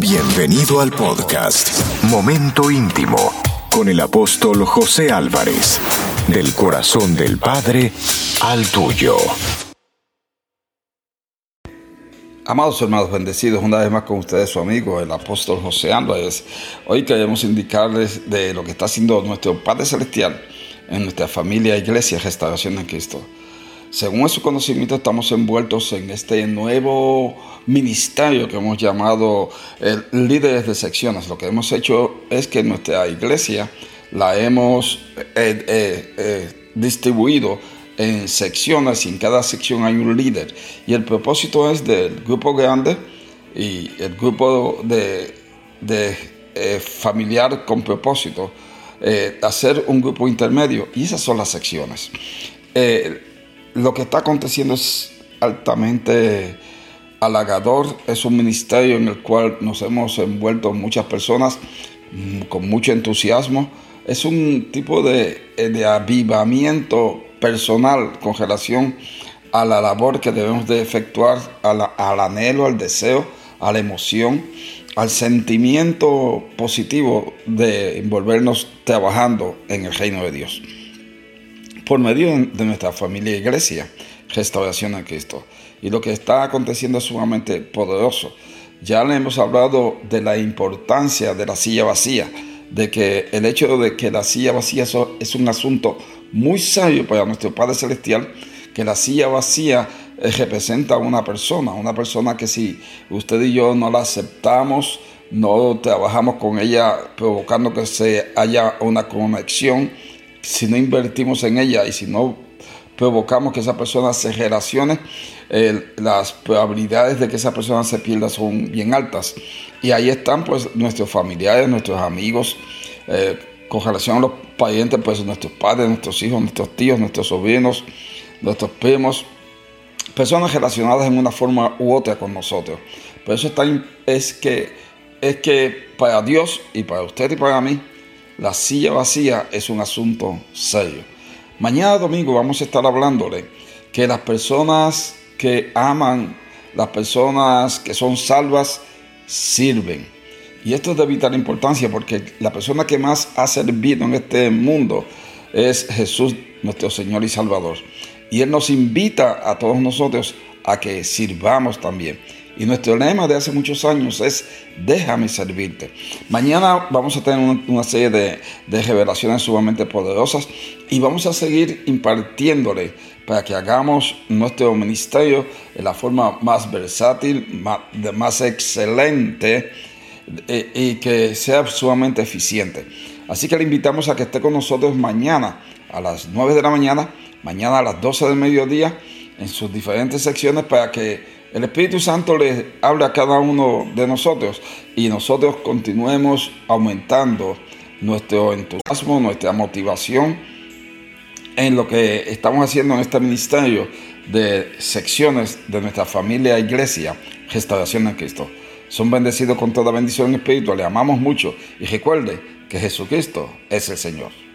Bienvenido al podcast Momento Íntimo con el apóstol José Álvarez, del corazón del Padre al tuyo. Amados hermanos, bendecidos una vez más con ustedes, su amigo, el apóstol José Álvarez. Hoy queremos indicarles de lo que está haciendo nuestro Padre Celestial en nuestra familia, iglesia, restauración en Cristo. Según su conocimiento, estamos envueltos en este nuevo ministerio que hemos llamado el líderes de secciones. Lo que hemos hecho es que nuestra iglesia la hemos eh, eh, eh, distribuido en secciones y en cada sección hay un líder. Y el propósito es del grupo grande y el grupo de, eh, familiar con propósito, eh, hacer un grupo intermedio. Y esas son las secciones. Eh, lo que está aconteciendo es altamente halagador. Es un ministerio en el cual nos hemos envuelto muchas personas mm, con mucho entusiasmo. Es un tipo de, de avivamiento personal con relación a la labor que debemos de efectuar, al anhelo, al deseo, a la emoción, al sentimiento positivo de envolvernos trabajando en el reino de Dios. Por medio de nuestra familia iglesia, restauración a Cristo. Y lo que está aconteciendo es sumamente poderoso. Ya le hemos hablado de la importancia de la silla vacía, de que el hecho de que la silla vacía es un asunto muy sabio para nuestro Padre Celestial que la silla vacía eh, representa a una persona, una persona que si usted y yo no la aceptamos, no trabajamos con ella provocando que se haya una conexión, si no invertimos en ella y si no provocamos que esa persona se relacione, las probabilidades de que esa persona se pierda son bien altas. Y ahí están pues nuestros familiares, nuestros amigos, eh, con relación a los parientes, pues nuestros padres, nuestros hijos, nuestros tíos, nuestros sobrinos, nuestros primos, personas relacionadas en una forma u otra con nosotros. Pero eso está, es, que, es que para Dios y para usted y para mí, la silla vacía es un asunto serio. Mañana domingo vamos a estar hablándole que las personas que aman, las personas que son salvas, sirven y esto es de vital importancia porque la persona que más ha servido en este mundo es Jesús, nuestro Señor y Salvador. Y Él nos invita a todos nosotros a que sirvamos también. Y nuestro lema de hace muchos años es déjame servirte. Mañana vamos a tener una serie de, revelaciones sumamente poderosas y vamos a seguir impartiéndole para que hagamos nuestro ministerio de la forma más versátil, más, más excelente eh, y que sea sumamente eficiente. Así que le invitamos a que esté con nosotros mañana a las 9 de la mañana, mañana a las 12 del mediodía, en sus diferentes secciones para que el Espíritu Santo le hable a cada uno de nosotros y nosotros continuemos aumentando nuestro entusiasmo, nuestra motivación en lo que estamos haciendo en este ministerio de secciones de nuestra familia iglesia, Restauración en Cristo son bendecidos con toda bendición espiritual, le amamos mucho y recuerde que Jesucristo es el Señor.